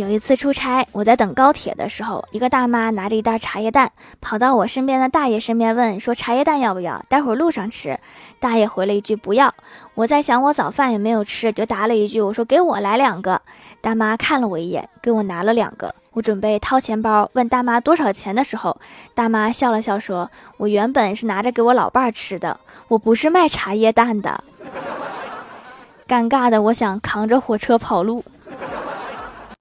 有一次出差我在等高铁的时候一个大妈拿着一袋茶叶蛋跑到我身边的大爷身边问说茶叶蛋要不要？待会儿路上吃大爷回了一句不要。我在想我早饭也没有吃就答了一句我说给我来两个。大妈看了我一眼给我拿了两个我准备掏钱包问大妈多少钱的时候大妈笑了笑说我原本是拿着给我老伴儿吃的我不是卖茶叶蛋的。尴尬的我想扛着火车跑路。